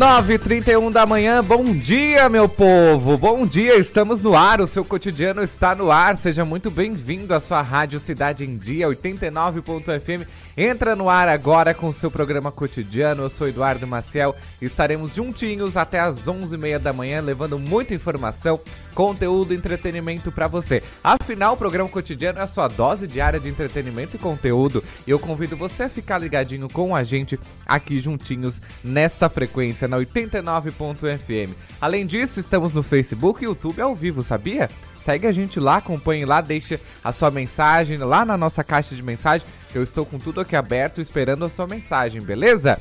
9h31 da manhã, bom dia, meu povo! Bom dia, estamos no ar, o seu cotidiano está no ar. Seja muito bem-vindo à sua Rádio Cidade em Dia, 89.fm. Entra no ar agora com o seu programa cotidiano. Eu sou Eduardo Maciel. Estaremos juntinhos até às 11h30 da manhã, levando muita informação, conteúdo e entretenimento para você. Afinal, o programa cotidiano é a sua dose diária de entretenimento e conteúdo. E eu convido você a ficar ligadinho com a gente aqui juntinhos nesta frequência na 89.fm. Além disso, estamos no Facebook e YouTube ao vivo, sabia? Segue a gente lá, acompanhe lá, deixe a sua mensagem lá na nossa caixa de mensagem. Eu estou com tudo aqui aberto esperando a sua mensagem, beleza?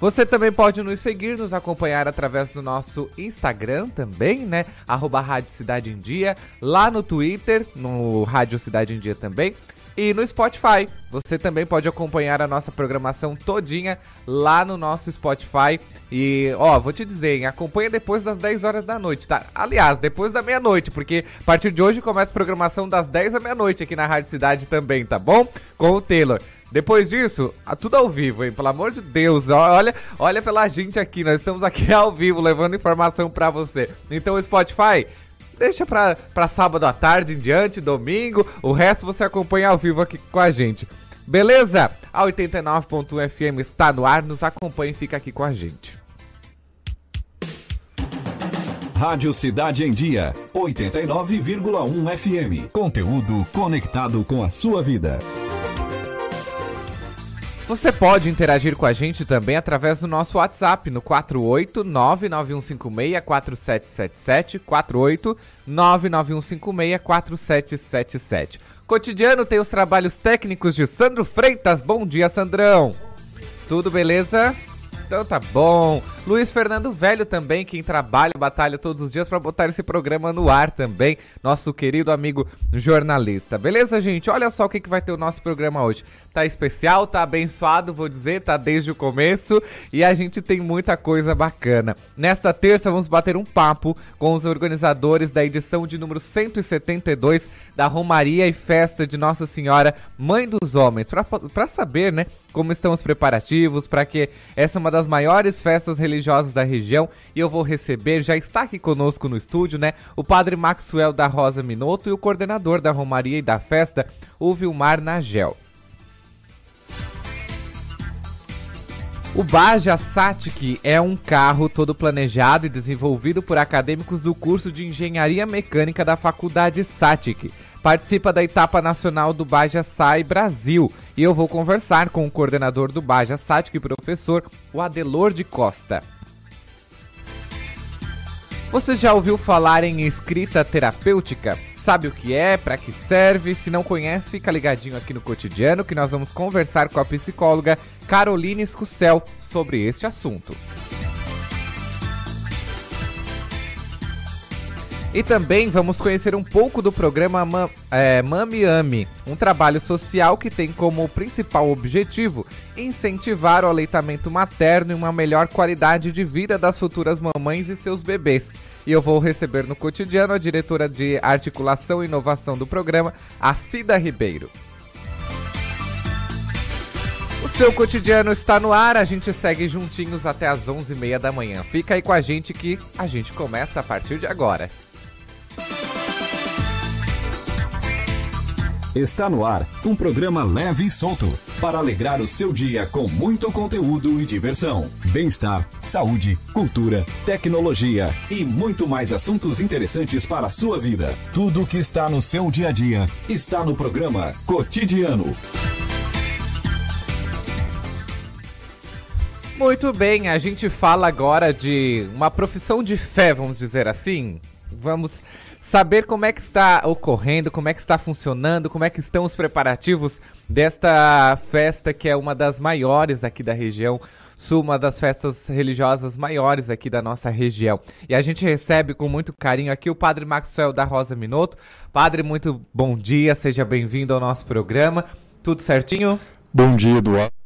Você também pode nos seguir, nos acompanhar através do nosso Instagram também, né? Arroba Rádio Cidade em Dia, lá no Twitter, no Rádio Cidade em Dia também e no Spotify. Você também pode acompanhar a nossa programação todinha lá no nosso Spotify. E, ó, vou te dizer, hein, acompanha depois das 10 horas da noite, tá? Aliás, depois da meia-noite, porque a partir de hoje começa a programação das 10 à meia-noite aqui na Rádio Cidade também, tá bom? Com o Taylor. Depois disso, tudo ao vivo, hein? Pelo amor de Deus, olha, olha pela gente aqui, nós estamos aqui ao vivo levando informação para você. Então, o Spotify, deixa pra, pra sábado à tarde em diante, domingo. O resto você acompanha ao vivo aqui com a gente. Beleza? A 89.1 FM está no ar, nos acompanhe e fica aqui com a gente. Rádio Cidade em Dia, 89,1 FM. Conteúdo conectado com a sua vida. Você pode interagir com a gente também através do nosso WhatsApp no 48991564777, 48991564777. Cotidiano tem os trabalhos técnicos de Sandro Freitas. Bom dia, Sandrão. Tudo beleza? Então tá bom. Luiz Fernando Velho também, quem trabalha, batalha todos os dias para botar esse programa no ar também. Nosso querido amigo jornalista. Beleza, gente? Olha só o que, que vai ter o nosso programa hoje. Tá especial, tá abençoado, vou dizer, tá desde o começo. E a gente tem muita coisa bacana. Nesta terça, vamos bater um papo com os organizadores da edição de número 172 da Romaria e Festa de Nossa Senhora, Mãe dos Homens. Para saber, né? Como estão os preparativos para que essa é uma das maiores festas religiosas da região e eu vou receber, já está aqui conosco no estúdio, né, o padre Maxwell da Rosa Minoto e o coordenador da Romaria e da festa, o Vilmar Nagel. O Baja Satic é um carro todo planejado e desenvolvido por acadêmicos do curso de Engenharia Mecânica da Faculdade Satic participa da etapa nacional do Baja Sai Brasil. E eu vou conversar com o coordenador do Baja Satic e professor, o Adelor de Costa. Você já ouviu falar em escrita terapêutica? Sabe o que é, para que serve? Se não conhece, fica ligadinho aqui no cotidiano que nós vamos conversar com a psicóloga Caroline Escucel sobre este assunto. E também vamos conhecer um pouco do programa Ma é, Mami Ami, um trabalho social que tem como principal objetivo incentivar o aleitamento materno e uma melhor qualidade de vida das futuras mamães e seus bebês. E eu vou receber no cotidiano a diretora de articulação e inovação do programa, a Cida Ribeiro. O seu cotidiano está no ar, a gente segue juntinhos até as 11h30 da manhã. Fica aí com a gente que a gente começa a partir de agora. Está no ar um programa leve e solto para alegrar o seu dia com muito conteúdo e diversão, bem-estar, saúde, cultura, tecnologia e muito mais assuntos interessantes para a sua vida. Tudo o que está no seu dia a dia está no programa Cotidiano. Muito bem, a gente fala agora de uma profissão de fé, vamos dizer assim. Vamos saber como é que está ocorrendo, como é que está funcionando, como é que estão os preparativos desta festa que é uma das maiores aqui da região sul, uma das festas religiosas maiores aqui da nossa região. E a gente recebe com muito carinho aqui o Padre Maxwell da Rosa Minoto. Padre, muito bom dia, seja bem-vindo ao nosso programa. Tudo certinho? Bom dia, Eduardo.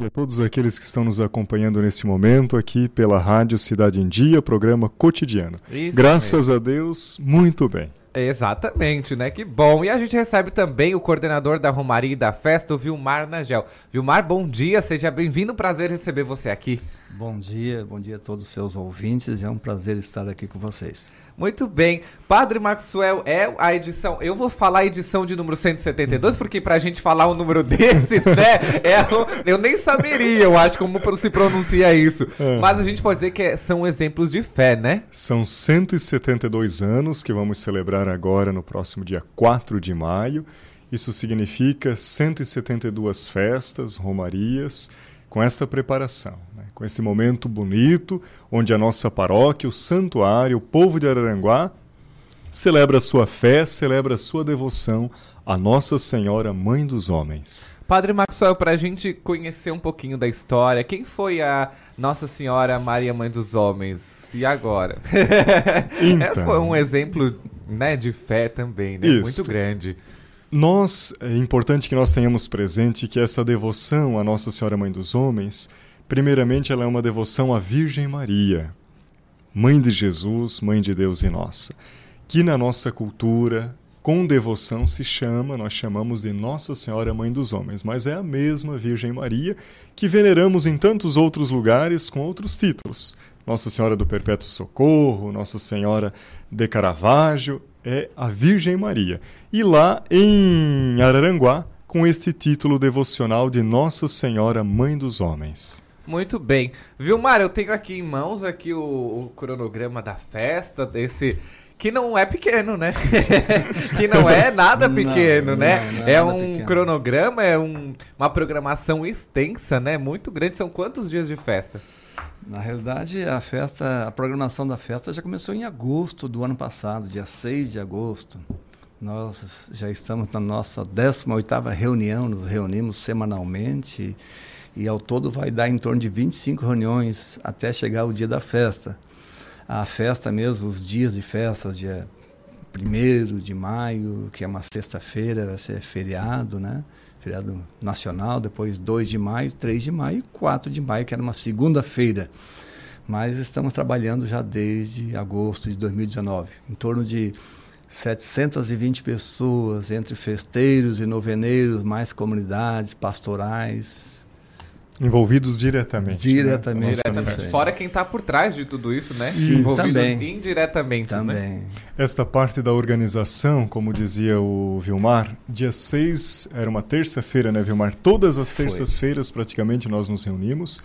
E a todos aqueles que estão nos acompanhando nesse momento aqui pela Rádio Cidade em Dia, programa cotidiano. Isso Graças mesmo. a Deus, muito bem. Exatamente, né? Que bom. E a gente recebe também o coordenador da Romaria e da Festa, o Vilmar Nagel. Vilmar, bom dia, seja bem-vindo, prazer receber você aqui. Bom dia, bom dia a todos os seus ouvintes, é um prazer estar aqui com vocês. Muito bem. Padre Maxwell é a edição. Eu vou falar a edição de número 172, porque pra gente falar um número desse, né? É, eu nem saberia, eu acho, como se pronuncia isso. É. Mas a gente pode dizer que é, são exemplos de fé, né? São 172 anos que vamos celebrar agora no próximo dia 4 de maio. Isso significa 172 festas, romarias, com esta preparação com esse momento bonito, onde a nossa paróquia, o santuário, o povo de Araranguá celebra a sua fé, celebra a sua devoção à Nossa Senhora, Mãe dos Homens. Padre Maxwell, para a gente conhecer um pouquinho da história, quem foi a Nossa Senhora Maria Mãe dos Homens? E agora? Então, foi um exemplo né, de fé também, né? Muito grande. Nós, é importante que nós tenhamos presente que essa devoção à Nossa Senhora Mãe dos Homens Primeiramente, ela é uma devoção à Virgem Maria, Mãe de Jesus, Mãe de Deus e nossa, que na nossa cultura, com devoção, se chama, nós chamamos de Nossa Senhora Mãe dos Homens, mas é a mesma Virgem Maria que veneramos em tantos outros lugares com outros títulos. Nossa Senhora do Perpétuo Socorro, Nossa Senhora de Caravaggio, é a Virgem Maria. E lá em Araranguá, com este título devocional de Nossa Senhora Mãe dos Homens. Muito bem. Vilmar, eu tenho aqui em mãos aqui o, o cronograma da festa, desse que não é pequeno, né? que não é nada pequeno, não, né? Não, é um pequeno. cronograma, é um, uma programação extensa, né? Muito grande. São quantos dias de festa? Na realidade, a festa, a programação da festa já começou em agosto do ano passado, dia 6 de agosto. Nós já estamos na nossa 18ª reunião, nos reunimos semanalmente e ao todo vai dar em torno de 25 reuniões até chegar o dia da festa. A festa mesmo, os dias de festa, dia 1 de maio, que é uma sexta-feira, vai ser feriado, né? Feriado nacional, depois 2 de maio, 3 de maio e 4 de maio, que era uma segunda-feira. Mas estamos trabalhando já desde agosto de 2019, em torno de 720 pessoas, entre festeiros e noveneiros, mais comunidades pastorais, Envolvidos diretamente. Diretamente. Né? diretamente. Fora quem está por trás de tudo isso, né? Sim, Envolvidos também. indiretamente. Né? Também. Né? Esta parte da organização, como dizia o Vilmar, dia 6 era uma terça-feira, né, Vilmar? Todas as terças-feiras, praticamente, nós nos reunimos.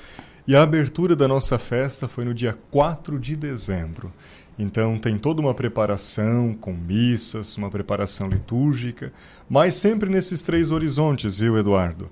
E a abertura da nossa festa foi no dia 4 de dezembro. Então tem toda uma preparação com missas, uma preparação litúrgica, mas sempre nesses três horizontes, viu, Eduardo?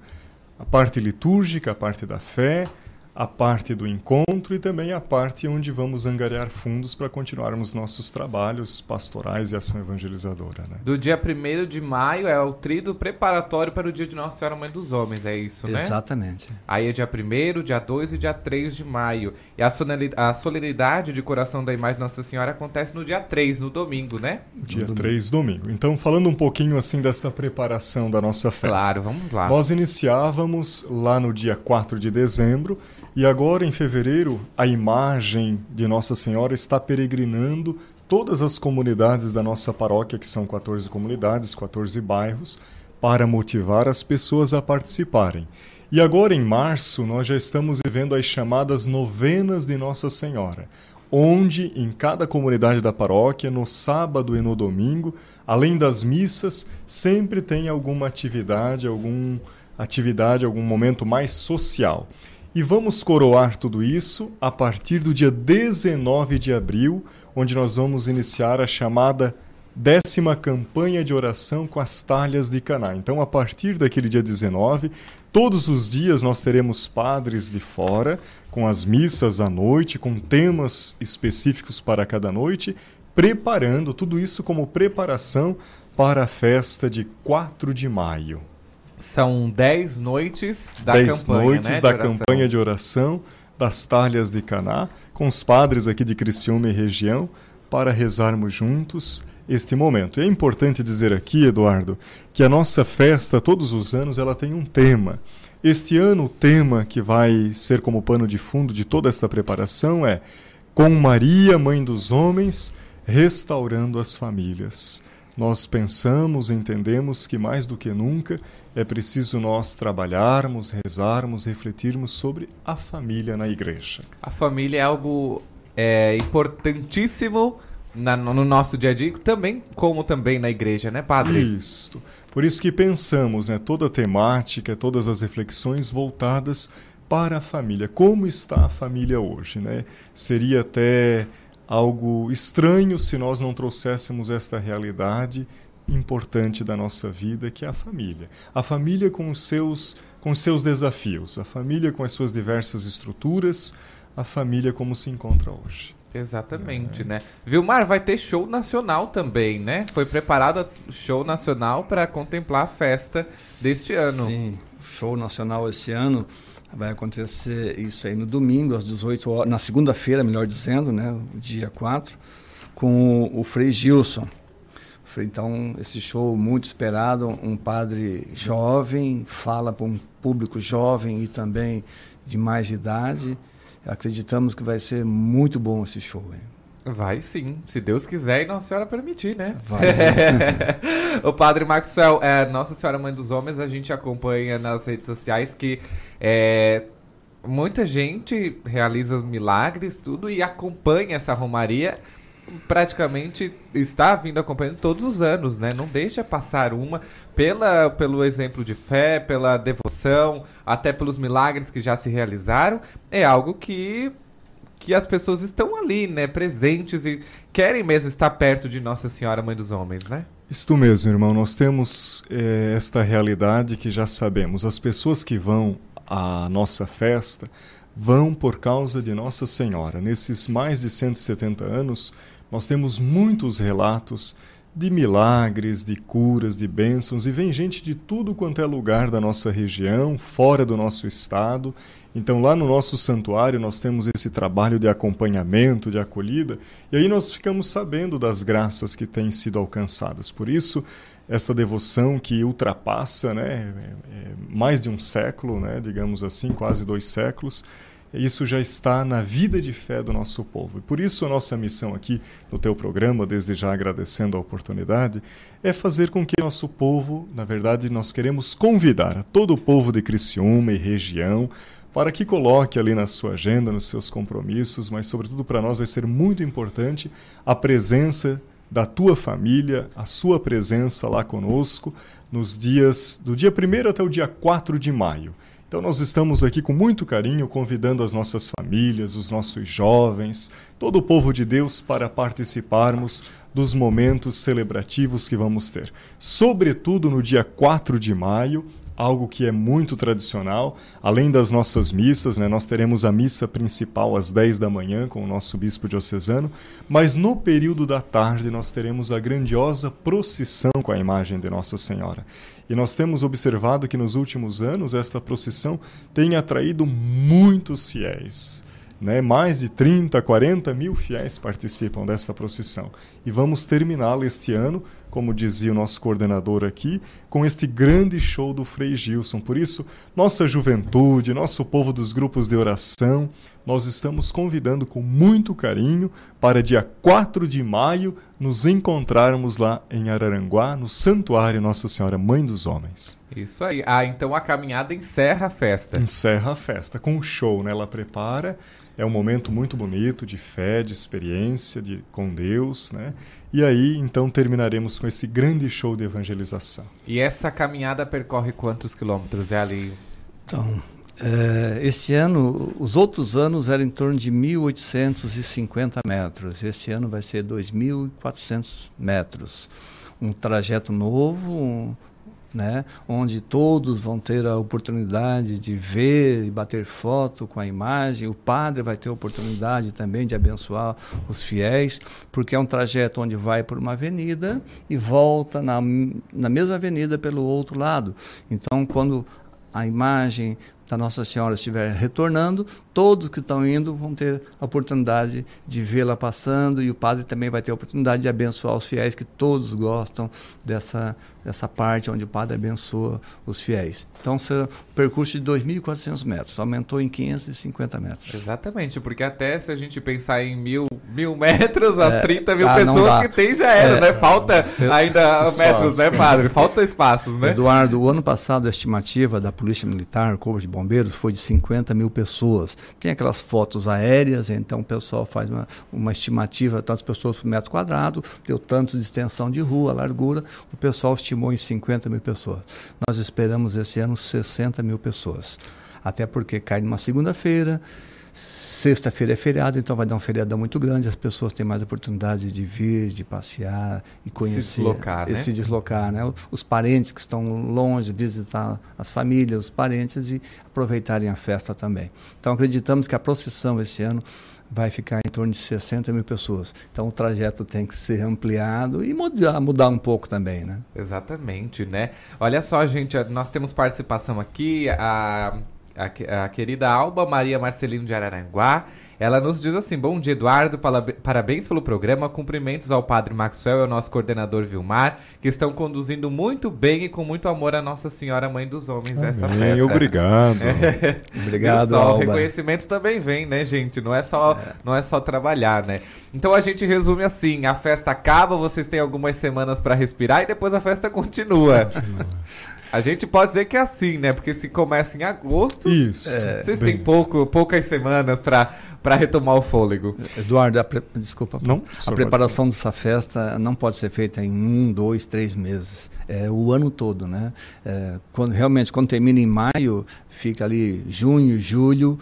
A parte litúrgica, a parte da fé, a parte do encontro e também a parte onde vamos angariar fundos para continuarmos nossos trabalhos pastorais e ação evangelizadora. Né? Do dia 1 de maio é o trido preparatório para o dia de Nossa Senhora Mãe dos Homens, é isso, né? Exatamente. Aí é dia 1 dia 2 e dia 3 de maio. E a solenidade de coração da imagem de Nossa Senhora acontece no dia 3, no domingo, né? Dia no 3, domingo. Então, falando um pouquinho assim desta preparação da nossa festa. Claro, vamos lá. Nós iniciávamos lá no dia 4 de dezembro e agora, em fevereiro, a imagem de Nossa Senhora está peregrinando todas as comunidades da nossa paróquia, que são 14 comunidades, 14 bairros, para motivar as pessoas a participarem. E agora, em março, nós já estamos vivendo as chamadas novenas de Nossa Senhora, onde em cada comunidade da paróquia, no sábado e no domingo, além das missas, sempre tem alguma atividade, algum atividade, algum momento mais social. E vamos coroar tudo isso a partir do dia 19 de abril, onde nós vamos iniciar a chamada décima campanha de oração com as talhas de Caná. Então, a partir daquele dia 19, todos os dias nós teremos padres de fora, com as missas à noite, com temas específicos para cada noite, preparando tudo isso como preparação para a festa de 4 de maio. São dez noites da dez campanha, noites né, da campanha de oração das talhas de Caná, com os padres aqui de Criciúma e região, para rezarmos juntos este momento. E é importante dizer aqui, Eduardo, que a nossa festa, todos os anos, ela tem um tema. Este ano, o tema que vai ser como pano de fundo de toda esta preparação é Com Maria, Mãe dos Homens, restaurando as famílias. Nós pensamos, entendemos que mais do que nunca é preciso nós trabalharmos, rezarmos, refletirmos sobre a família na igreja. A família é algo é, importantíssimo na, no nosso dia a dia, também como também na igreja, né, padre? Isso. Por isso que pensamos, né, toda a temática, todas as reflexões voltadas para a família. Como está a família hoje, né? Seria até algo estranho se nós não trouxéssemos esta realidade importante da nossa vida, que é a família. A família com os seus com os seus desafios, a família com as suas diversas estruturas, a família como se encontra hoje. Exatamente, é. né? Vilmar, vai ter show nacional também, né? Foi preparado show nacional para contemplar a festa deste ano. Sim, show nacional esse ano vai acontecer isso aí no domingo, às 18 horas, na segunda-feira, melhor dizendo, né? Dia 4, com o Frei Gilson. Então, esse show muito esperado, um padre jovem, fala para um público jovem e também de mais idade acreditamos que vai ser muito bom esse show. Hein? Vai sim, se Deus quiser e Nossa Senhora permitir, né? Vai, se quiser. o Padre Maxwell, é, Nossa Senhora Mãe dos Homens, a gente acompanha nas redes sociais que é, muita gente realiza milagres, tudo, e acompanha essa romaria praticamente está vindo acompanhando todos os anos, né? Não deixa passar uma pela, pelo exemplo de fé, pela devoção, até pelos milagres que já se realizaram. É algo que que as pessoas estão ali, né, presentes e querem mesmo estar perto de Nossa Senhora Mãe dos Homens, né? Isto mesmo, irmão. Nós temos é, esta realidade que já sabemos. As pessoas que vão à nossa festa vão por causa de Nossa Senhora. Nesses mais de 170 anos, nós temos muitos relatos de milagres, de curas, de bênçãos, e vem gente de tudo quanto é lugar da nossa região, fora do nosso estado. Então, lá no nosso santuário, nós temos esse trabalho de acompanhamento, de acolhida, e aí nós ficamos sabendo das graças que têm sido alcançadas. Por isso, essa devoção que ultrapassa né, é, é mais de um século, né, digamos assim, quase dois séculos, isso já está na vida de fé do nosso povo. E por isso a nossa missão aqui no teu programa, desde já agradecendo a oportunidade, é fazer com que nosso povo, na verdade, nós queremos convidar a todo o povo de Criciúma e região para que coloque ali na sua agenda, nos seus compromissos, mas sobretudo para nós vai ser muito importante a presença da tua família, a sua presença lá conosco nos dias do dia 1 até o dia 4 de maio. Então, nós estamos aqui com muito carinho convidando as nossas famílias, os nossos jovens, todo o povo de Deus para participarmos dos momentos celebrativos que vamos ter. Sobretudo no dia 4 de maio, algo que é muito tradicional. Além das nossas missas, né, nós teremos a missa principal às 10 da manhã com o nosso bispo diocesano, mas no período da tarde nós teremos a grandiosa procissão com a imagem de Nossa Senhora. E nós temos observado que nos últimos anos esta procissão tem atraído muitos fiéis. Né? Mais de 30, 40 mil fiéis participam desta procissão. E vamos terminá-la este ano, como dizia o nosso coordenador aqui, com este grande show do Frei Gilson. Por isso, nossa juventude, nosso povo dos grupos de oração, nós estamos convidando com muito carinho para dia 4 de maio nos encontrarmos lá em Araranguá, no Santuário Nossa Senhora Mãe dos Homens. Isso aí. Ah, então a caminhada encerra a festa. Encerra a festa com um show, né? Ela prepara é um momento muito bonito de fé, de experiência de, com Deus, né? E aí, então, terminaremos com esse grande show de evangelização. E essa caminhada percorre quantos quilômetros? É ali? Então, é, esse ano, os outros anos eram em torno de 1.850 metros. Esse ano vai ser 2.400 metros. Um trajeto novo, um, né, onde todos vão ter a oportunidade de ver e bater foto com a imagem. O padre vai ter a oportunidade também de abençoar os fiéis, porque é um trajeto onde vai por uma avenida e volta na, na mesma avenida pelo outro lado. Então, quando a imagem da Nossa Senhora estiver retornando, todos que estão indo vão ter a oportunidade de vê-la passando e o padre também vai ter a oportunidade de abençoar os fiéis que todos gostam dessa essa parte onde o padre abençoa os fiéis. Então, será um percurso de 2.400 metros, aumentou em 550 metros. Exatamente, porque até se a gente pensar em mil, mil metros, as é, 30 mil ah, pessoas que tem já era, é, né? Falta eu, ainda espaço. metros, né, padre? Falta espaços, né? Eduardo, o ano passado a estimativa da Polícia Militar, Corpo de Bombeiros, foi de 50 mil pessoas. Tem aquelas fotos aéreas, então o pessoal faz uma, uma estimativa, tantas pessoas por metro quadrado, deu tanto de extensão de rua, largura, o pessoal estimou em 50 mil pessoas. Nós esperamos esse ano 60 mil pessoas. Até porque cai numa segunda-feira, sexta-feira é feriado, então vai dar um feriadão muito grande, as pessoas têm mais oportunidade de vir, de passear e conhecer. Se deslocar, né? Se deslocar, né? Os parentes que estão longe, visitar as famílias, os parentes e aproveitarem a festa também. Então acreditamos que a procissão esse ano vai ficar em torno de 60 mil pessoas. Então o trajeto tem que ser ampliado e mudar, mudar um pouco também, né? Exatamente, né? Olha só, gente, nós temos participação aqui, a, a, a querida Alba Maria Marcelino de Araranguá, ela nos diz assim: Bom dia, Eduardo. Parabéns pelo programa. Cumprimentos ao Padre Maxwell e ao nosso coordenador Vilmar, que estão conduzindo muito bem e com muito amor a Nossa Senhora Mãe dos Homens Amém. essa festa. Obrigado. É. Obrigado, só, Alba. Reconhecimentos também vem, né, gente? Não é só, é. não é só trabalhar, né? Então a gente resume assim: a festa acaba, vocês têm algumas semanas para respirar e depois a festa continua. continua. A gente pode dizer que é assim, né? Porque se começa em agosto, Isso, é, vocês têm pouco, poucas semanas para para retomar o fôlego. Eduardo, a pre... desculpa. Não? A preparação dessa festa não pode ser feita em um, dois, três meses. É o ano todo, né? É, quando, realmente, quando termina em maio, fica ali junho, julho,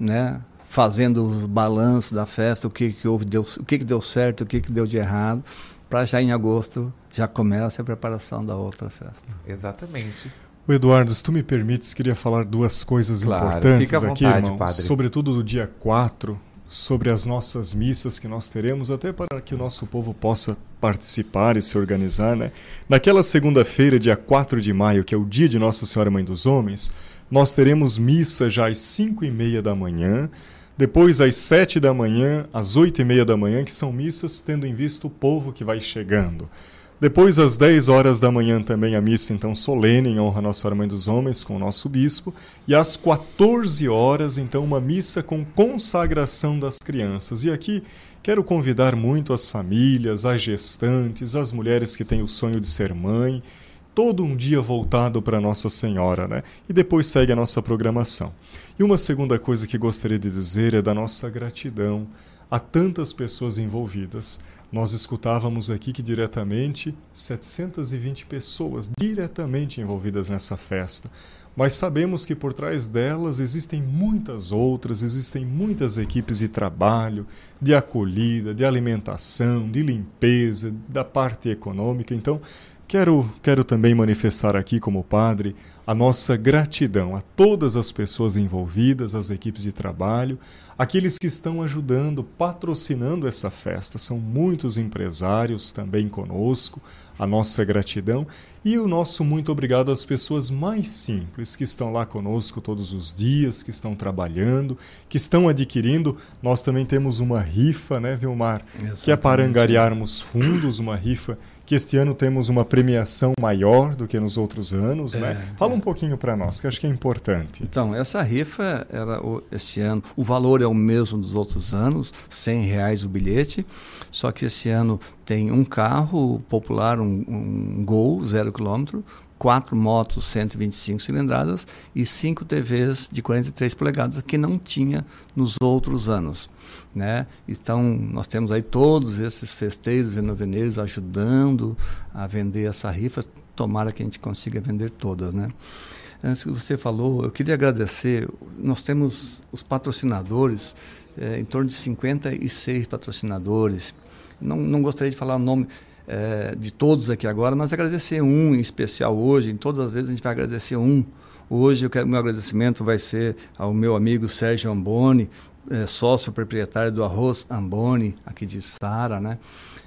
né? Fazendo o balanço da festa, o que, que houve, deu, o que, que deu certo, o que, que deu de errado, para já em agosto já começa a preparação da outra festa. Exatamente. O Eduardo, se tu me permites, queria falar duas coisas claro, importantes vontade, aqui, irmão. Padre. Sobretudo do dia 4, sobre as nossas missas que nós teremos, até para que o nosso povo possa participar e se organizar, né? Naquela segunda-feira, dia 4 de maio, que é o dia de Nossa Senhora Mãe dos Homens, nós teremos missa já às 5 e meia da manhã, depois às 7 da manhã, às 8 e meia da manhã, que são missas tendo em vista o povo que vai chegando. Depois, às 10 horas da manhã, também a missa então solene em honra a Nossa Senhora Mãe dos Homens com o nosso bispo. E às 14 horas, então, uma missa com consagração das crianças. E aqui quero convidar muito as famílias, as gestantes, as mulheres que têm o sonho de ser mãe, todo um dia voltado para Nossa Senhora, né? E depois segue a nossa programação. E uma segunda coisa que gostaria de dizer é da nossa gratidão a tantas pessoas envolvidas. Nós escutávamos aqui que diretamente 720 pessoas diretamente envolvidas nessa festa. Mas sabemos que por trás delas existem muitas outras, existem muitas equipes de trabalho, de acolhida, de alimentação, de limpeza, da parte econômica. Então, Quero, quero também manifestar aqui, como padre, a nossa gratidão a todas as pessoas envolvidas, as equipes de trabalho, aqueles que estão ajudando, patrocinando essa festa. São muitos empresários também conosco, a nossa gratidão e o nosso muito obrigado às pessoas mais simples que estão lá conosco todos os dias, que estão trabalhando, que estão adquirindo. Nós também temos uma rifa, né, Vilmar? Exatamente. Que é para angariarmos fundos, uma rifa que este ano temos uma premiação maior do que nos outros anos, né? é, né? Fala um pouquinho para nós, que acho que é importante. Então, essa rifa, era este ano, o valor é o mesmo dos outros anos, R$ reais o bilhete, só que esse ano tem um carro popular, um, um Gol, zero quilômetro, quatro motos 125 cilindradas e cinco TVs de 43 polegadas que não tinha nos outros anos. Né? Então, nós temos aí todos esses festeiros e noveneiros ajudando a vender essa rifa. Tomara que a gente consiga vender todas. Né? Antes que você falou, eu queria agradecer. Nós temos os patrocinadores, é, em torno de 56 patrocinadores. Não, não gostaria de falar o nome é, de todos aqui agora, mas agradecer um em especial hoje. Em todas as vezes a gente vai agradecer um. Hoje o meu agradecimento vai ser ao meu amigo Sérgio Amboni, é, sócio proprietário do Arroz Amboni, aqui de Sara, né?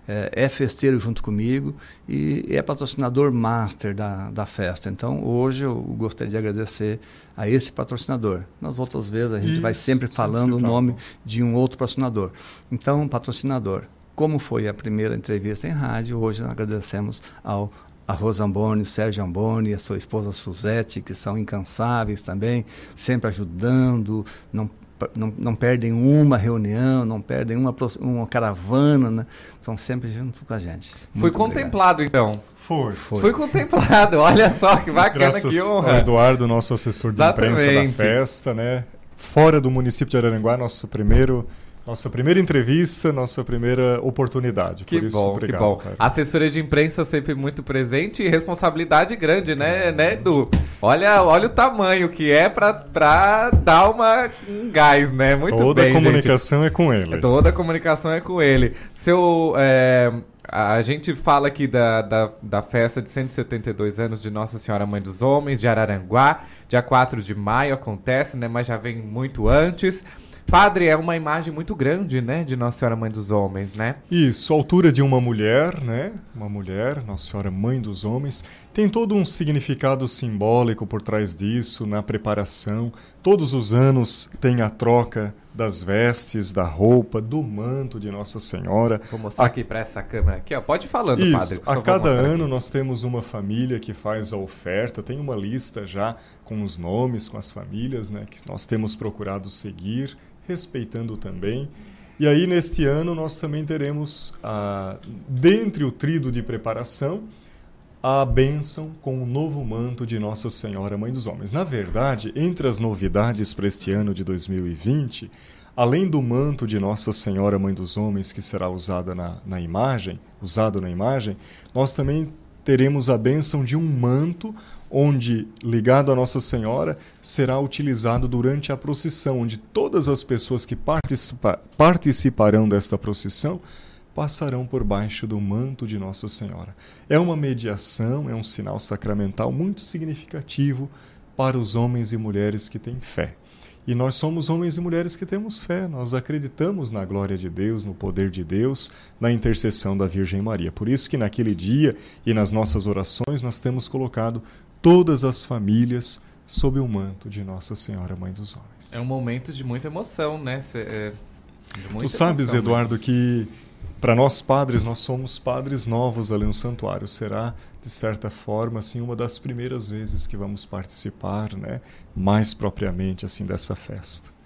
É, é, festeiro junto comigo e é patrocinador master da, da festa. Então, hoje eu gostaria de agradecer a esse patrocinador. Nas outras vezes, a gente Isso, vai sempre falando o nome de um outro patrocinador. Então, patrocinador. Como foi a primeira entrevista em rádio, hoje nós agradecemos ao a Rosa Amboni, o Sérgio Amboni, a sua esposa Suzete, que são incansáveis também, sempre ajudando, não não, não perdem uma reunião, não perdem uma, uma caravana, né? estão sempre junto com a gente. Foi contemplado obrigado. então. Foi. Foi. Foi contemplado. Olha só que bacana, Graças que honra. Ao Eduardo, nosso assessor de Exatamente. imprensa da festa, né? Fora do município de Araranguá, nosso primeiro nossa primeira entrevista, nossa primeira oportunidade. Que Por isso, bom, obrigado, que bom. Cara. Assessoria de imprensa sempre muito presente e responsabilidade grande, né, né, Edu? Olha, olha o tamanho que é pra, pra dar uma, um gás, né? Muito Toda bem, a comunicação gente. é com ele. Toda a comunicação é com ele. Seu... É, a gente fala aqui da, da, da, festa de 172 anos de Nossa Senhora Mãe dos Homens, de Araranguá. Dia 4 de maio acontece, né? Mas já vem muito antes. Padre é uma imagem muito grande, né, de Nossa Senhora Mãe dos Homens, né? Isso, a altura de uma mulher, né? Uma mulher, Nossa Senhora Mãe dos Homens, tem todo um significado simbólico por trás disso, na preparação. Todos os anos tem a troca das vestes, da roupa, do manto de Nossa Senhora. Vou mostrar a... aqui para essa câmera aqui, ó. Pode ir falando, Isso, padre. A cada ano aqui. nós temos uma família que faz a oferta, tem uma lista já com os nomes, com as famílias, né, que nós temos procurado seguir respeitando também. E aí, neste ano, nós também teremos, ah, dentre o trido de preparação, a bênção com o novo manto de Nossa Senhora Mãe dos Homens. Na verdade, entre as novidades para este ano de 2020, além do manto de Nossa Senhora Mãe dos Homens, que será usada na, na imagem, usado na imagem, nós também teremos a bênção de um manto onde, ligado a Nossa Senhora, será utilizado durante a procissão, onde todas as pessoas que participa participarão desta procissão passarão por baixo do manto de Nossa Senhora. É uma mediação, é um sinal sacramental muito significativo para os homens e mulheres que têm fé. E nós somos homens e mulheres que temos fé, nós acreditamos na glória de Deus, no poder de Deus, na intercessão da Virgem Maria. Por isso que naquele dia e nas nossas orações nós temos colocado todas as famílias sob o manto de Nossa Senhora Mãe dos Homens. É um momento de muita emoção, né? Cê, é, tu sabes, Eduardo, mesmo. que para nós padres, nós somos padres novos ali no santuário. Será, de certa forma, assim, uma das primeiras vezes que vamos participar, né, mais propriamente assim dessa festa.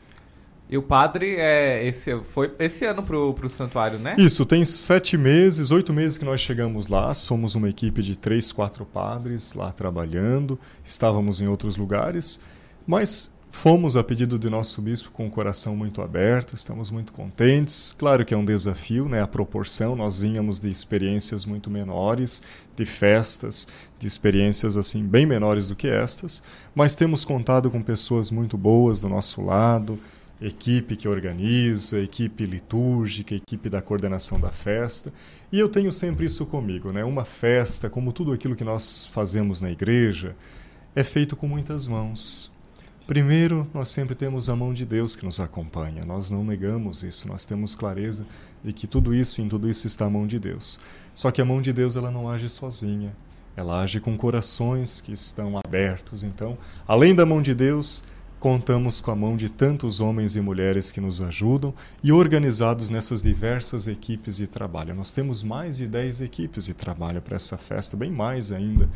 E o padre é esse, foi esse ano pro, pro santuário, né? Isso, tem sete meses, oito meses que nós chegamos lá. Somos uma equipe de três, quatro padres lá trabalhando. Estávamos em outros lugares, mas fomos a pedido de nosso bispo com o coração muito aberto. Estamos muito contentes. Claro que é um desafio, né? A proporção. Nós vínhamos de experiências muito menores, de festas, de experiências assim bem menores do que estas, mas temos contado com pessoas muito boas do nosso lado equipe que organiza, equipe litúrgica, equipe da coordenação da festa. E eu tenho sempre isso comigo, né? Uma festa, como tudo aquilo que nós fazemos na igreja, é feito com muitas mãos. Primeiro, nós sempre temos a mão de Deus que nos acompanha. Nós não negamos isso, nós temos clareza de que tudo isso, em tudo isso está a mão de Deus. Só que a mão de Deus ela não age sozinha. Ela age com corações que estão abertos. Então, além da mão de Deus, Contamos com a mão de tantos homens e mulheres que nos ajudam e organizados nessas diversas equipes de trabalho. Nós temos mais de 10 equipes de trabalho para essa festa, bem mais ainda.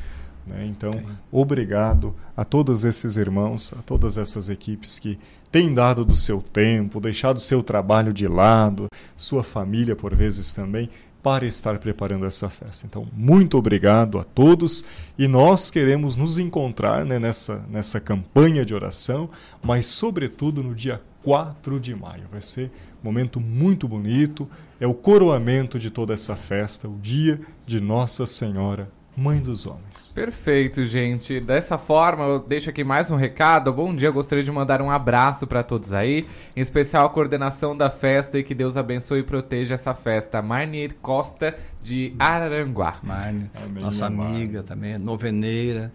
Né? Então, obrigado a todos esses irmãos, a todas essas equipes que têm dado do seu tempo, deixado seu trabalho de lado, sua família por vezes também, para estar preparando essa festa. Então, muito obrigado a todos e nós queremos nos encontrar né, nessa, nessa campanha de oração, mas, sobretudo, no dia 4 de maio. Vai ser um momento muito bonito, é o coroamento de toda essa festa, o dia de Nossa Senhora Mãe dos Homens. Perfeito, gente. Dessa forma, eu deixo aqui mais um recado. Bom dia, eu gostaria de mandar um abraço para todos aí, em especial a coordenação da festa e que Deus abençoe e proteja essa festa. Marni Costa de Araranguá. Marni, nossa amiga também, noveneira.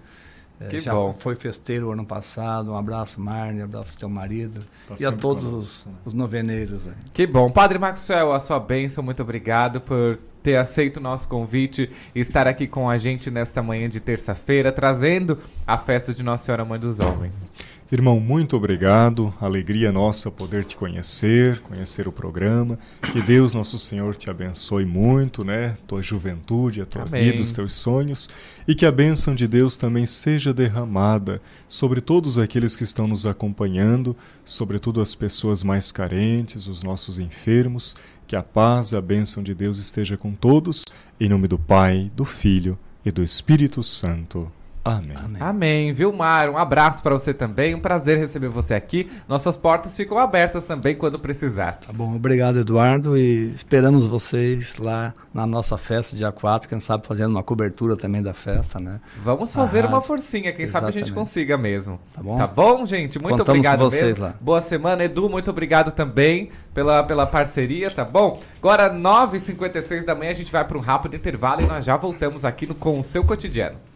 É, Que já bom. foi festeiro ano passado. Um abraço, Marne, um abraço ao teu marido. Tá e a todos os, os noveneiros. aí. Que bom. Padre Maxwell, a sua bênção, muito obrigado por ter aceito o nosso convite e estar aqui com a gente nesta manhã de terça-feira, trazendo a festa de Nossa Senhora Mãe dos Homens. Irmão, muito obrigado. Alegria nossa poder te conhecer, conhecer o programa. Que Deus, nosso Senhor, te abençoe muito, né? Tua juventude, a tua Amém. vida, os teus sonhos. E que a bênção de Deus também seja derramada sobre todos aqueles que estão nos acompanhando, sobretudo as pessoas mais carentes, os nossos enfermos. Que a paz e a bênção de Deus esteja com todos. Em nome do Pai, do Filho e do Espírito Santo. Amém. Amém. Amém. Vilmar, um abraço para você também. Um prazer receber você aqui. Nossas portas ficam abertas também quando precisar. Tá bom, obrigado, Eduardo. E esperamos vocês lá na nossa festa, dia 4. Quem sabe fazendo uma cobertura também da festa, né? Vamos fazer uma forcinha, quem sabe a gente Exatamente. consiga mesmo. Tá bom? Tá bom, gente? Muito Contamos obrigado com vocês mesmo. lá. Boa semana, Edu. Muito obrigado também pela, pela parceria, tá bom? Agora, 9h56 da manhã, a gente vai para um rápido intervalo e nós já voltamos aqui no Com o Seu Cotidiano.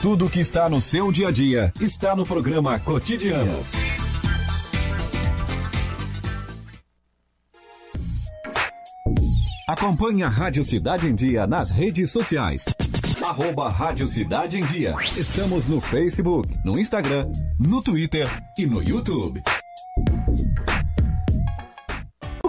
Tudo que está no seu dia a dia está no programa Cotidianos. Acompanhe a Rádio Cidade em Dia nas redes sociais. Arroba Rádio Cidade em Dia. Estamos no Facebook, no Instagram, no Twitter e no YouTube.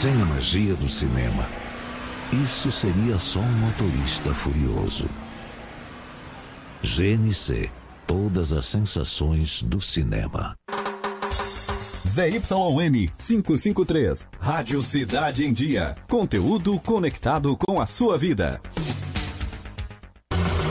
Sem a magia do cinema, isso seria só um motorista furioso. GNC Todas as sensações do cinema. ZYN 553. Rádio Cidade em Dia. Conteúdo conectado com a sua vida.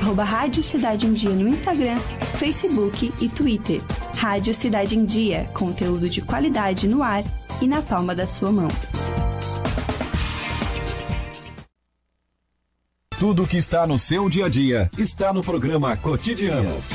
arroba Rádio Cidade em Dia no Instagram, Facebook e Twitter. Rádio Cidade em Dia, conteúdo de qualidade no ar e na palma da sua mão. Tudo que está no seu dia a dia está no programa Cotidianos.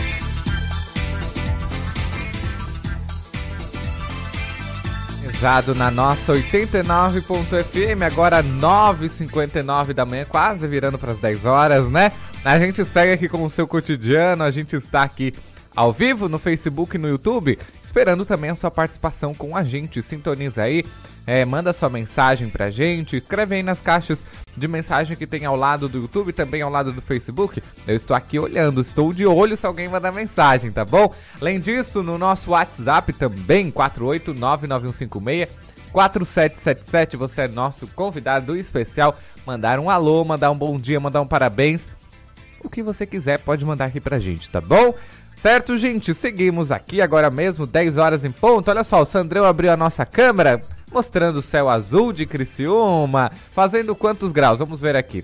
Pesado na nossa 89.fm, agora 9h59 da manhã, quase virando para as 10 horas, né? A gente segue aqui com o seu cotidiano, a gente está aqui ao vivo no Facebook e no YouTube, esperando também a sua participação com a gente. Sintoniza aí, é, manda sua mensagem pra gente, escreve aí nas caixas de mensagem que tem ao lado do YouTube, também ao lado do Facebook. Eu estou aqui olhando, estou de olho se alguém mandar mensagem, tá bom? Além disso, no nosso WhatsApp também, 4899156 4777, você é nosso convidado especial. Mandar um alô, mandar um bom dia, mandar um parabéns. O que você quiser pode mandar aqui pra gente, tá bom? Certo, gente? Seguimos aqui agora mesmo, 10 horas em ponto. Olha só, o Sandrão abriu a nossa câmera, mostrando o céu azul de Criciúma. Fazendo quantos graus? Vamos ver aqui.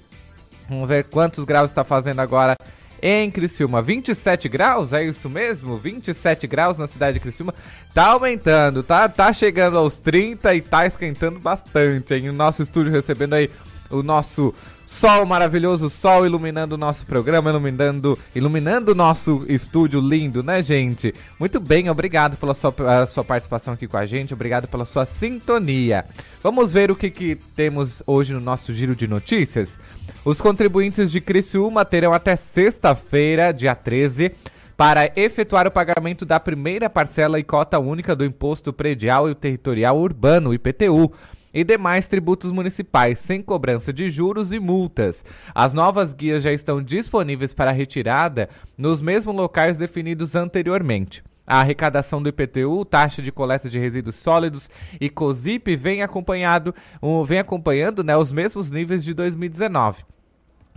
Vamos ver quantos graus está fazendo agora em Criciúma. 27 graus, é isso mesmo? 27 graus na cidade de Criciúma. Tá aumentando, tá, tá chegando aos 30 e tá esquentando bastante, hein? O nosso estúdio recebendo aí o nosso Sol maravilhoso, sol iluminando o nosso programa, iluminando, iluminando o nosso estúdio lindo, né, gente? Muito bem, obrigado pela sua, sua participação aqui com a gente, obrigado pela sua sintonia. Vamos ver o que, que temos hoje no nosso giro de notícias? Os contribuintes de Criciúma terão até sexta-feira, dia 13, para efetuar o pagamento da primeira parcela e cota única do Imposto Predial e Territorial Urbano, IPTU e demais tributos municipais, sem cobrança de juros e multas. As novas guias já estão disponíveis para retirada nos mesmos locais definidos anteriormente. A arrecadação do IPTU, taxa de coleta de resíduos sólidos e COSIP vem acompanhado, vem acompanhando né, os mesmos níveis de 2019.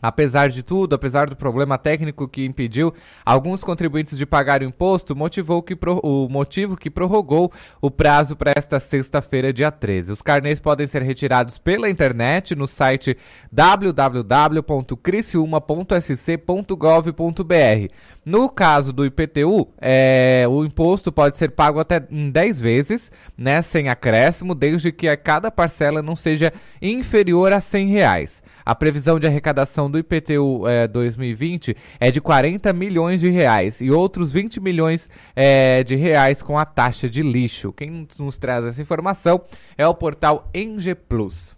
Apesar de tudo, apesar do problema técnico que impediu alguns contribuintes de pagar o imposto, motivou que pro, o motivo que prorrogou o prazo para esta sexta-feira, dia 13. Os carnês podem ser retirados pela internet no site www.criciúma.sc.gov.br. No caso do IPTU, é, o imposto pode ser pago até em 10 vezes, né, sem acréscimo, desde que a cada parcela não seja inferior a 100 reais. A previsão de arrecadação do IPTU é, 2020 é de 40 milhões de reais e outros 20 milhões é, de reais com a taxa de lixo. Quem nos traz essa informação é o portal Eng Plus.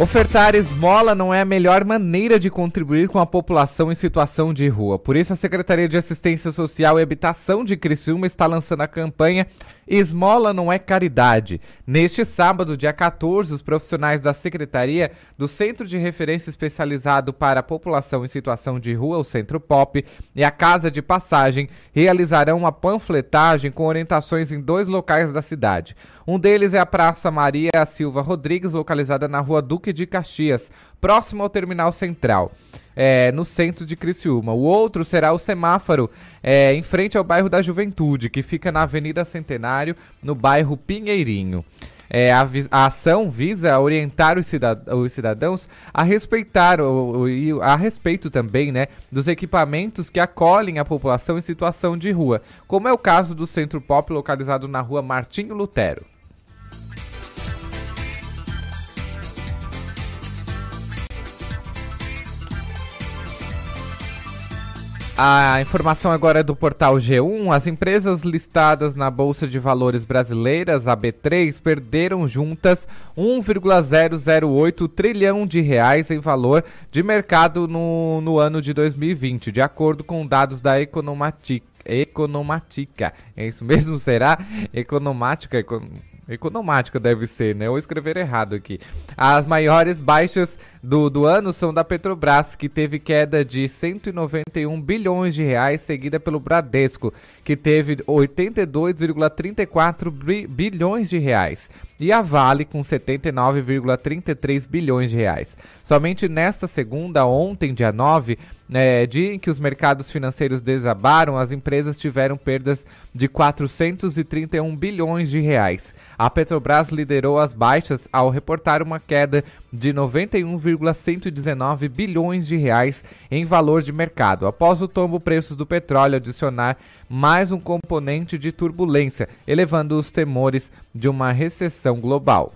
Ofertar esmola não é a melhor maneira de contribuir com a população em situação de rua. Por isso, a Secretaria de Assistência Social e Habitação de Criciúma está lançando a campanha Esmola não é caridade. Neste sábado, dia 14, os profissionais da Secretaria do Centro de Referência Especializado para a População em Situação de Rua, o Centro Pop, e a Casa de Passagem realizarão uma panfletagem com orientações em dois locais da cidade. Um deles é a Praça Maria Silva Rodrigues, localizada na Rua Duque de Caxias, próximo ao Terminal Central é, no centro de Criciúma. O outro será o semáforo é, em frente ao bairro da Juventude, que fica na Avenida Centenário, no bairro Pinheirinho. É, a, a, ação visa orientar os, cidad os cidadãos a respeitar o, o, a respeito também né, dos equipamentos que acolhem a população em situação de rua, como é o caso do Centro Pop localizado na rua Martinho Lutero. A informação agora é do portal G1. As empresas listadas na Bolsa de Valores brasileiras, a B3, perderam juntas 1,008 trilhão de reais em valor de mercado no, no ano de 2020, de acordo com dados da Economatica. Economática. É isso mesmo? Será? Economática? Econ... Economática deve ser, né? Ou escrever errado aqui. As maiores baixas do, do ano são da Petrobras, que teve queda de 191 bilhões de reais, seguida pelo Bradesco, que teve 82,34 bilhões de reais. E a Vale com 79,33 bilhões de reais. Somente nesta segunda, ontem, dia 9, é, dia em que os mercados financeiros desabaram, as empresas tiveram perdas de 431 bilhões de reais. A Petrobras liderou as baixas ao reportar uma queda de 91,119 bilhões de reais em valor de mercado, após o tombo preços do petróleo adicionar mais um componente de turbulência, elevando os temores de uma recessão global.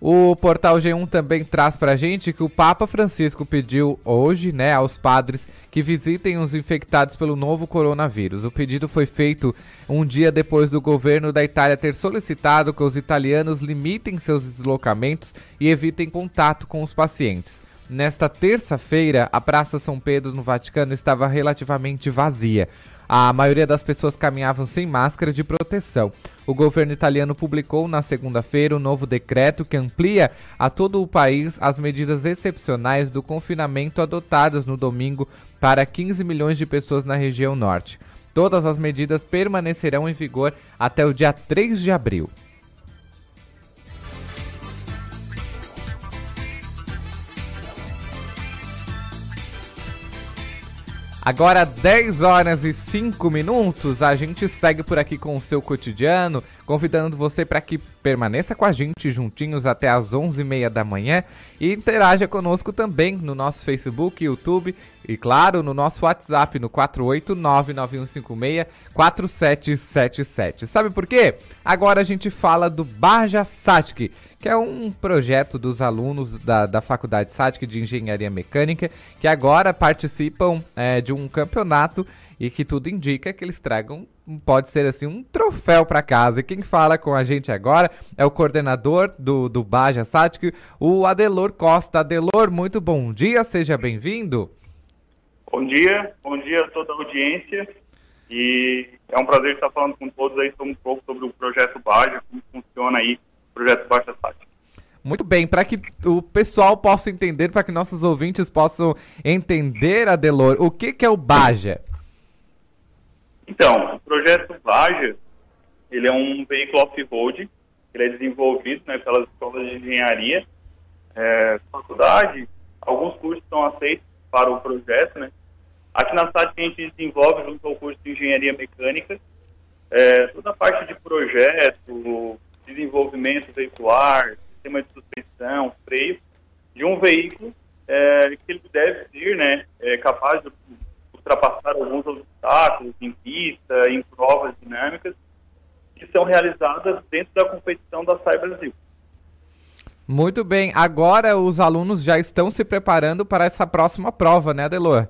O portal G1 também traz para a gente que o Papa Francisco pediu hoje, né, aos padres que visitem os infectados pelo novo coronavírus. O pedido foi feito um dia depois do governo da Itália ter solicitado que os italianos limitem seus deslocamentos e evitem contato com os pacientes. Nesta terça-feira, a Praça São Pedro no Vaticano estava relativamente vazia. A maioria das pessoas caminhavam sem máscara de proteção. O governo italiano publicou na segunda-feira um novo decreto que amplia a todo o país as medidas excepcionais do confinamento adotadas no domingo para 15 milhões de pessoas na região norte. Todas as medidas permanecerão em vigor até o dia 3 de abril. Agora 10 horas e 5 minutos, a gente segue por aqui com o seu cotidiano, convidando você para que permaneça com a gente juntinhos até as 11h30 da manhã e interaja conosco também no nosso Facebook, YouTube e claro, no nosso WhatsApp no 48991564777. Sabe por quê? Agora a gente fala do Baja Satic que é um projeto dos alunos da, da Faculdade SATIC de Engenharia Mecânica, que agora participam é, de um campeonato e que tudo indica que eles tragam, pode ser assim, um troféu para casa. E quem fala com a gente agora é o coordenador do, do Baja SATIC, o Adelor Costa. Adelor, muito bom dia, seja bem-vindo. Bom dia, bom dia a toda a audiência. E é um prazer estar falando com todos aí um pouco sobre o projeto Baja, como funciona aí projeto Baixa Tática. Muito bem, para que o pessoal possa entender, para que nossos ouvintes possam entender, Adelor, o que, que é o Baja? Então, o projeto Baja, ele é um veículo off-road, ele é desenvolvido né, pelas escolas de engenharia, é, faculdade, alguns cursos são aceitos para o projeto, né? Aqui na cidade a gente desenvolve junto ao curso de engenharia mecânica é, toda a parte de projeto, desenvolvimento veicular, sistema de suspensão, freio, de um veículo é, que ele deve ser né, é, capaz de ultrapassar alguns obstáculos em pista, em provas dinâmicas, que são realizadas dentro da competição da SAI Brasil. Muito bem. Agora os alunos já estão se preparando para essa próxima prova, né, Adelor?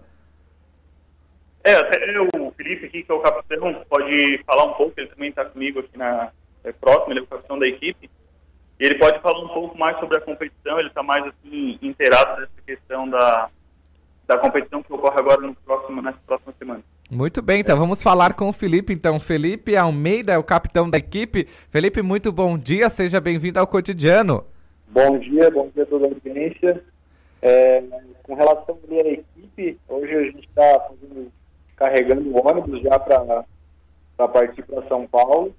É, até o Felipe aqui, que é o capitão, pode falar um pouco, ele também está comigo aqui na, é, próximo, ele é o capitão da equipe. E ele pode falar um pouco mais sobre a competição, ele está mais assim, inteirado dessa questão da, da competição que ocorre agora no próximo, nessa próxima semana. Muito bem, então vamos falar com o Felipe. Então, Felipe Almeida é o capitão da equipe. Felipe, muito bom dia, seja bem-vindo ao cotidiano. Bom dia, bom dia a toda a audiência. É, com relação à equipe, hoje a gente está carregando o ônibus já para partir para São Paulo.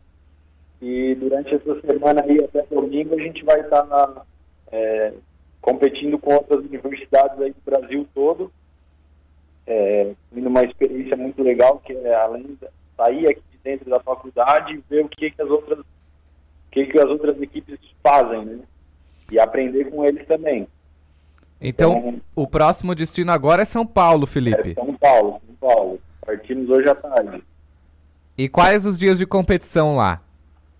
E durante essa semana aí, até domingo, a gente vai estar tá, é, competindo com outras universidades aí do Brasil todo. É, tendo uma experiência muito legal, que é além de sair aqui dentro da faculdade e ver o que, que as outras o que, que as outras equipes fazem, né? E aprender com eles também. Então, então o próximo destino agora é São Paulo, Felipe. É São Paulo, São Paulo. Partimos hoje à tarde. E quais os dias de competição lá?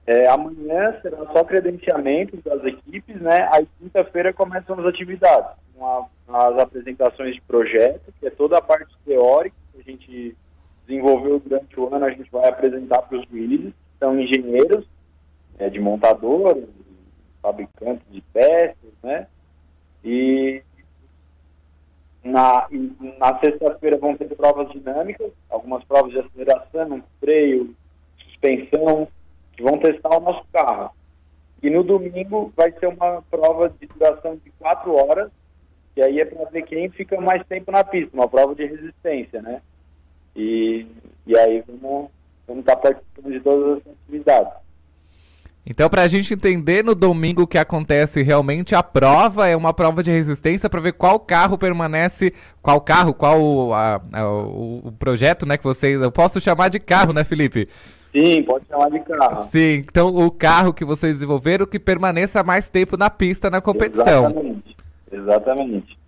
É, amanhã será só credenciamento das equipes, né? Aí quinta-feira começam as atividades, com as apresentações de projeto, que é toda a parte teórica que a gente desenvolveu durante o ano, a gente vai apresentar para os juízes, que são engenheiros é, de montadores, fabricantes de peças, né? E na, na sexta-feira vão ter provas dinâmicas, algumas provas de aceleração, freio, suspensão, vão testar o nosso carro. E no domingo vai ser uma prova de duração de quatro horas, que aí é para ver quem fica mais tempo na pista, uma prova de resistência, né? E, e aí vamos, estar participando de todas as atividades. Então, para a gente entender no domingo o que acontece realmente, a prova é uma prova de resistência para ver qual carro permanece, qual carro, qual a, a, o, o, projeto, né, que vocês... Eu posso chamar de carro, né, Felipe? Sim, pode chamar de carro. Sim, então o carro que vocês desenvolveram que permaneça mais tempo na pista na competição. Exatamente, exatamente.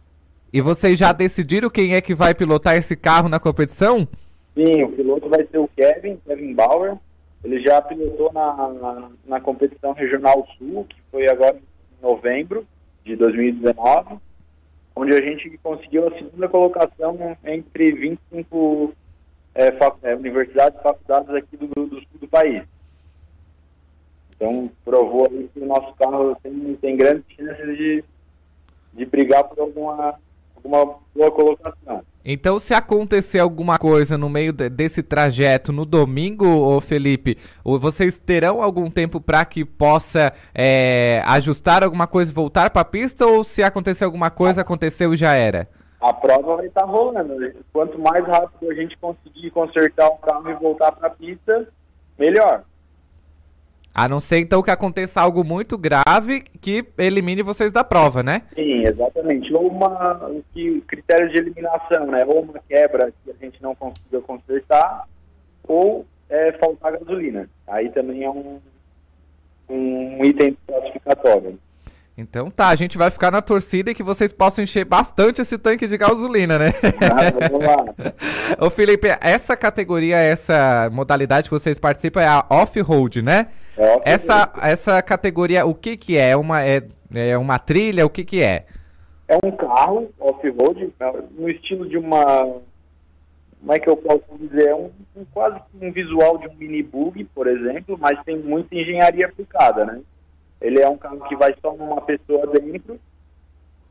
E vocês já decidiram quem é que vai pilotar esse carro na competição? Sim, o piloto vai ser o Kevin, Kevin Bauer. Ele já pilotou na, na, na competição regional sul, que foi agora em novembro de 2019, onde a gente conseguiu a segunda colocação entre 25 é, é, universidades e faculdades aqui do, do, sul do país. Então, provou aí que o nosso carro tem, tem grandes chances de, de brigar por alguma, alguma boa colocação. Então, se acontecer alguma coisa no meio desse trajeto no domingo, ô Felipe, vocês terão algum tempo para que possa é, ajustar alguma coisa e voltar para a pista? Ou se acontecer alguma coisa, aconteceu e já era? A prova vai estar tá rolando. Quanto mais rápido a gente conseguir consertar o carro e voltar para a pista, melhor. A não ser então que aconteça algo muito grave que elimine vocês da prova, né? Sim, exatamente. Ou uma que critérios de eliminação, né? Ou uma quebra que a gente não conseguiu consertar, ou é, faltar gasolina. Aí também é um, um item classificatório. Então tá, a gente vai ficar na torcida e que vocês possam encher bastante esse tanque de gasolina, né? Ah, vamos lá. Ô Felipe, essa categoria, essa modalidade que vocês participam é a off-road, né? É off-road. essa, essa categoria, o que que é? É uma, é, é uma trilha? O que que é? É um carro off-road né, no estilo de uma. Como é que eu posso dizer? É um, um quase um visual de um mini bug, por exemplo, mas tem muita engenharia aplicada, né? Ele é um carro que vai só uma pessoa dentro.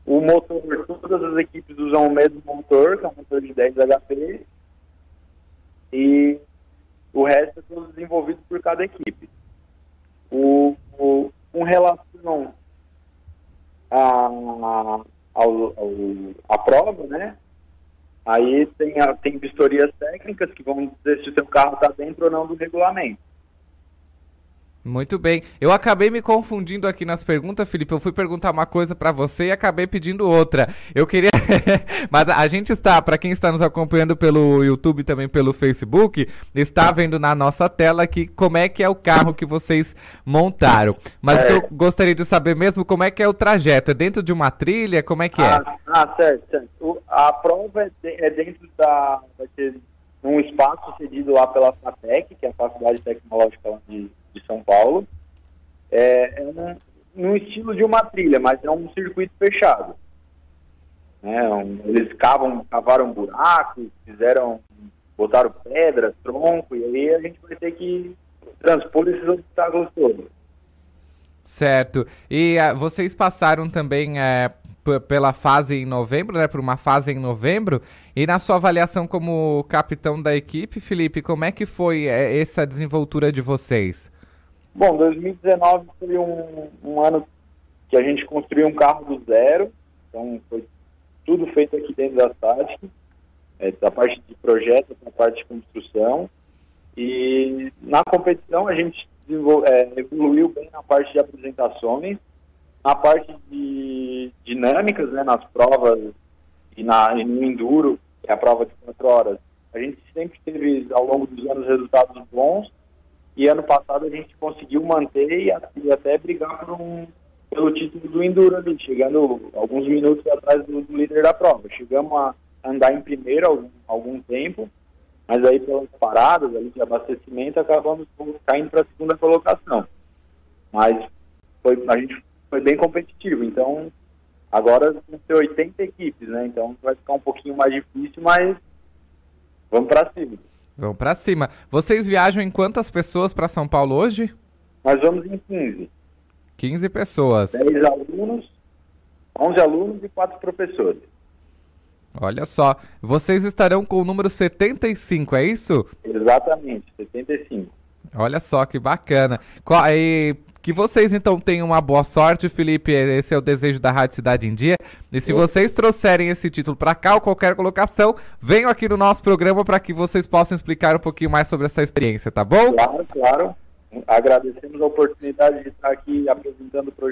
O motor, todas as equipes usam o mesmo motor, que é um motor de 10 HP. E o resto é tudo desenvolvido por cada equipe. O, o, com relação a, ao, ao, a prova, né? Aí tem, a, tem vistorias técnicas que vão dizer se o seu carro está dentro ou não do regulamento. Muito bem. Eu acabei me confundindo aqui nas perguntas, Felipe. Eu fui perguntar uma coisa para você e acabei pedindo outra. Eu queria. Mas a gente está, para quem está nos acompanhando pelo YouTube e também pelo Facebook, está vendo na nossa tela aqui como é que é o carro que vocês montaram. Mas o que eu gostaria de saber mesmo como é que é o trajeto. É dentro de uma trilha? Como é que é? Ah, ah certo, certo. O, a prova é, de, é dentro da. Vai ter um espaço cedido lá pela FATEC, que é a Faculdade Tecnológica de de São Paulo. É, é um, estilo de uma trilha, mas é um circuito fechado. É, um, eles cavam, cavaram buracos, fizeram, botaram pedras, tronco, e aí a gente vai ter que transpor esses obstáculos todos. Certo. E uh, vocês passaram também uh, pela fase em novembro, né? Por uma fase em novembro. E na sua avaliação como capitão da equipe, Felipe, como é que foi uh, essa desenvoltura de vocês? Bom, 2019 foi um, um, ano que a gente construiu um carro do zero, então foi tudo feito aqui dentro da SATIC, é, da parte de projeto, da parte de construção. E na competição a gente é, evoluiu bem na parte de apresentações, na parte de dinâmicas, né, nas provas e, na, e no enduro, que é a prova de quatro horas. A gente sempre teve, ao longo dos anos, resultados bons, e ano passado a gente conseguiu manter e, até brigar por um, pelo título do Enduro ali, chegando alguns minutos atrás do, do líder da prova. Chegamos a andar em primeiro algum, algum tempo, mas aí pelas paradas ali de abastecimento acabamos caindo para a segunda colocação. Mas foi, a gente foi bem competitivo, então agora vão ter 80 equipes, né? Então vai ficar um pouquinho mais difícil, mas vamos para cima. Vamos para cima. Vocês viajam em quantas pessoas para São Paulo hoje? Nós vamos em 15. 15 pessoas. 10 alunos, 11 alunos e 4 professores. Olha só, vocês estarão com o número 75, é isso? Exatamente, 75. Olha só que bacana. Qual, e que vocês então tenham uma boa sorte, Felipe. Esse é o desejo da Rádio Cidade em Dia. E se vocês trouxerem esse título para cá ou qualquer colocação, venham aqui no nosso programa para que vocês possam explicar um pouquinho mais sobre essa experiência, tá bom? Claro, claro. Agradecemos a oportunidade de estar aqui apresentando o projeto